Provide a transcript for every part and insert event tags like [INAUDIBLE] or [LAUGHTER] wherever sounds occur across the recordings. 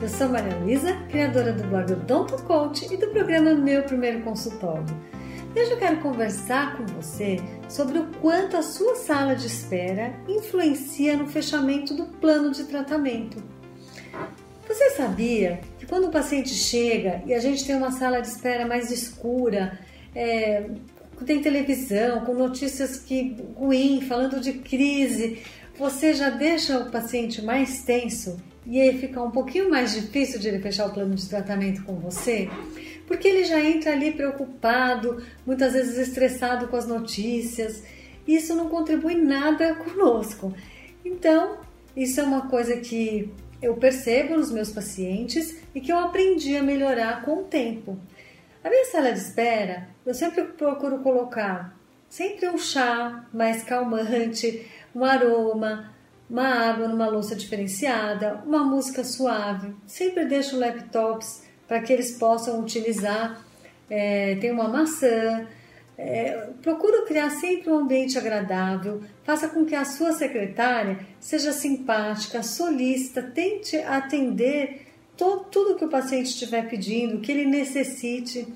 eu sou Maria Luísa, criadora do blog Odonto Coach e do programa Meu Primeiro Consultório. Hoje eu quero conversar com você sobre o quanto a sua sala de espera influencia no fechamento do plano de tratamento. Você sabia que quando o paciente chega e a gente tem uma sala de espera mais escura, é, tem televisão, com notícias que ruim, falando de crise, você já deixa o paciente mais tenso e aí fica um pouquinho mais difícil de ele fechar o plano de tratamento com você, porque ele já entra ali preocupado, muitas vezes estressado com as notícias. Isso não contribui nada [LAUGHS] conosco. Então, isso é uma coisa que eu percebo nos meus pacientes e que eu aprendi a melhorar com o tempo. A minha sala de espera, eu sempre procuro colocar sempre um chá mais calmante, um aroma, uma água numa louça diferenciada, uma música suave. Sempre deixo laptops para que eles possam utilizar. É, tem uma maçã. É, procuro criar sempre um ambiente agradável. Faça com que a sua secretária seja simpática, solista, tente atender todo, tudo que o paciente estiver pedindo, que ele necessite.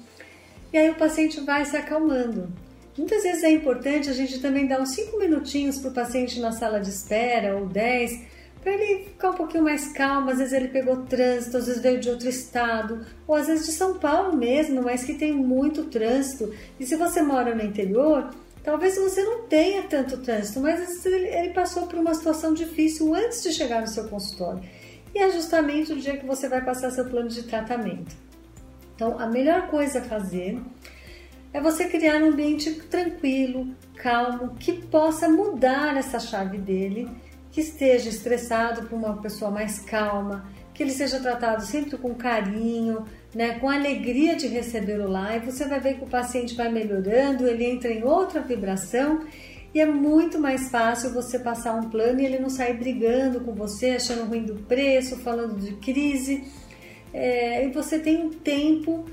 E aí o paciente vai se acalmando. Muitas vezes é importante a gente também dar uns 5 minutinhos para o paciente na sala de espera, ou 10, para ele ficar um pouquinho mais calmo. Às vezes ele pegou trânsito, às vezes veio de outro estado, ou às vezes de São Paulo mesmo, mas que tem muito trânsito. E se você mora no interior, talvez você não tenha tanto trânsito, mas ele passou por uma situação difícil antes de chegar no seu consultório. E é justamente o dia que você vai passar seu plano de tratamento. Então, a melhor coisa a fazer é você criar um ambiente tranquilo, calmo, que possa mudar essa chave dele, que esteja estressado por uma pessoa mais calma, que ele seja tratado sempre com carinho, né, com alegria de recebê-lo lá, e você vai ver que o paciente vai melhorando, ele entra em outra vibração e é muito mais fácil você passar um plano e ele não sair brigando com você, achando ruim do preço, falando de crise. É, e você tem um tempo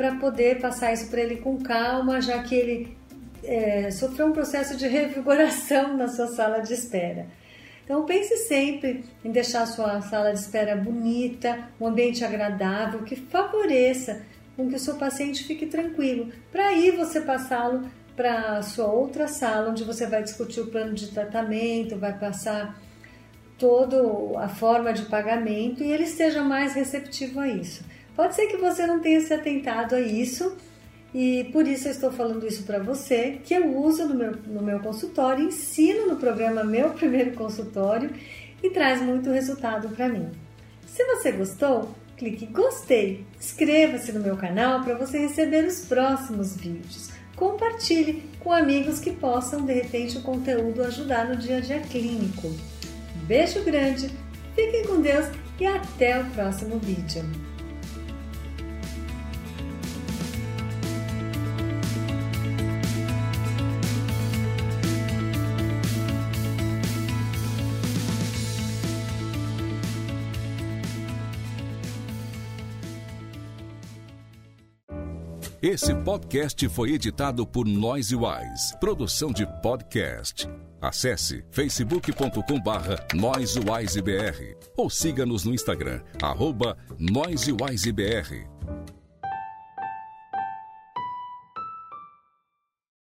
para poder passar isso para ele com calma, já que ele é, sofreu um processo de revigoração [LAUGHS] na sua sala de espera. Então pense sempre em deixar a sua sala de espera bonita, um ambiente agradável que favoreça com que o seu paciente fique tranquilo, para aí você passá-lo para a sua outra sala, onde você vai discutir o plano de tratamento, vai passar toda a forma de pagamento e ele esteja mais receptivo a isso. Pode ser que você não tenha se atentado a isso e por isso eu estou falando isso para você, que eu uso no meu, no meu consultório, ensino no programa Meu Primeiro Consultório e traz muito resultado para mim. Se você gostou, clique gostei, inscreva-se no meu canal para você receber os próximos vídeos. Compartilhe com amigos que possam, de repente, o conteúdo ajudar no dia a dia clínico. Um beijo grande, fiquem com Deus e até o próximo vídeo. Esse podcast foi editado por Noise Wise, produção de podcast. Acesse facebook.com barra ou siga-nos no Instagram, arroba noisewisebr.